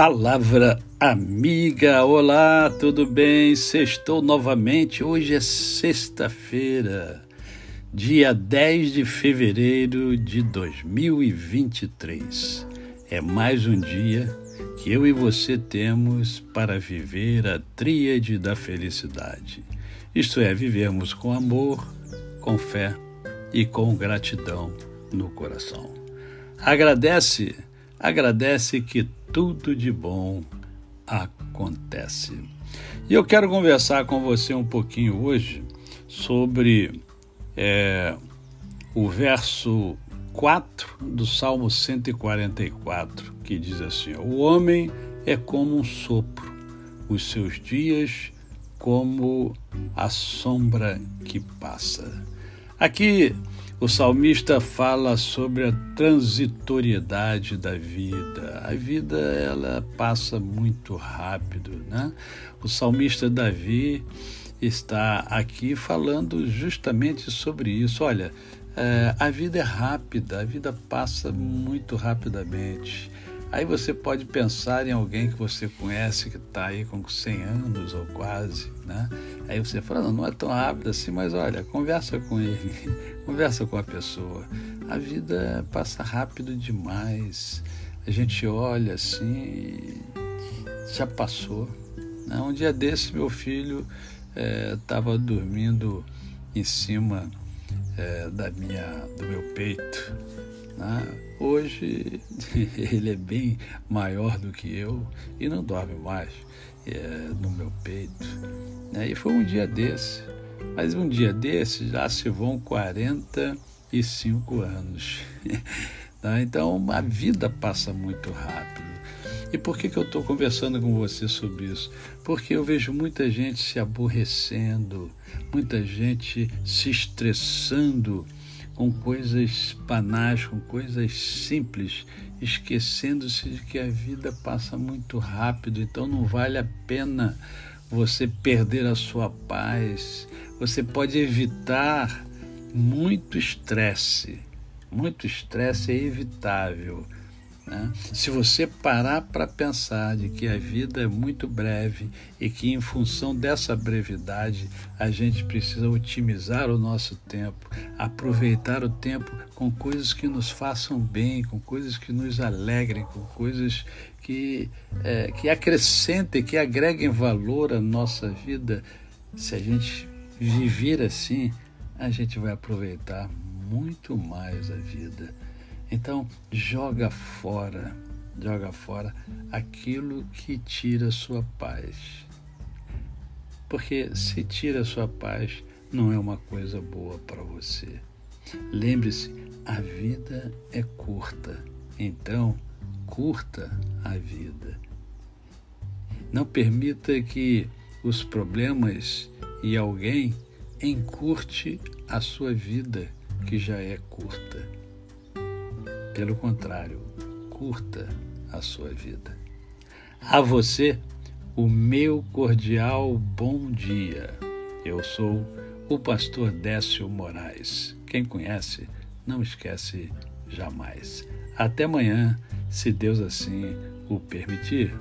Palavra amiga, olá, tudo bem? Sextou novamente. Hoje é sexta-feira, dia 10 de fevereiro de 2023. É mais um dia que eu e você temos para viver a tríade da felicidade. Isto é, vivermos com amor, com fé e com gratidão no coração. Agradece, agradece que tudo de bom acontece. E eu quero conversar com você um pouquinho hoje sobre é, o verso 4 do Salmo 144, que diz assim: O homem é como um sopro, os seus dias como a sombra que passa. Aqui o salmista fala sobre a transitoriedade da vida. A vida ela passa muito rápido, né? O salmista Davi está aqui falando justamente sobre isso. Olha, é, a vida é rápida, a vida passa muito rapidamente. Aí você pode pensar em alguém que você conhece que está aí com 100 anos ou quase, né? Aí você fala, não, não é tão rápido assim, mas olha, conversa com ele, conversa com a pessoa. A vida passa rápido demais. A gente olha assim já passou. Né? Um dia desse, meu filho estava é, dormindo em cima é, da minha, do meu peito. Né? Hoje ele é bem maior do que eu e não dorme mais é, no meu peito. Né? E foi um dia desse. Mas um dia desse já se vão 45 anos. Tá? Então a vida passa muito rápido. E por que, que eu estou conversando com você sobre isso? Porque eu vejo muita gente se aborrecendo, muita gente se estressando com coisas banais, com coisas simples, esquecendo-se de que a vida passa muito rápido, então não vale a pena você perder a sua paz. Você pode evitar muito estresse. Muito estresse é evitável né? Se você parar para pensar de que a vida é muito breve e que, em função dessa brevidade, a gente precisa otimizar o nosso tempo, aproveitar o tempo com coisas que nos façam bem, com coisas que nos alegrem, com coisas que, é, que acrescentem, que agreguem valor à nossa vida, se a gente viver assim, a gente vai aproveitar muito mais a vida. Então, joga fora, joga fora aquilo que tira sua paz. Porque se tira sua paz, não é uma coisa boa para você. Lembre-se, a vida é curta, então curta a vida. Não permita que os problemas e alguém encurte a sua vida, que já é curta. Pelo contrário, curta a sua vida. A você, o meu cordial bom dia. Eu sou o pastor Décio Moraes. Quem conhece, não esquece jamais. Até amanhã, se Deus assim o permitir.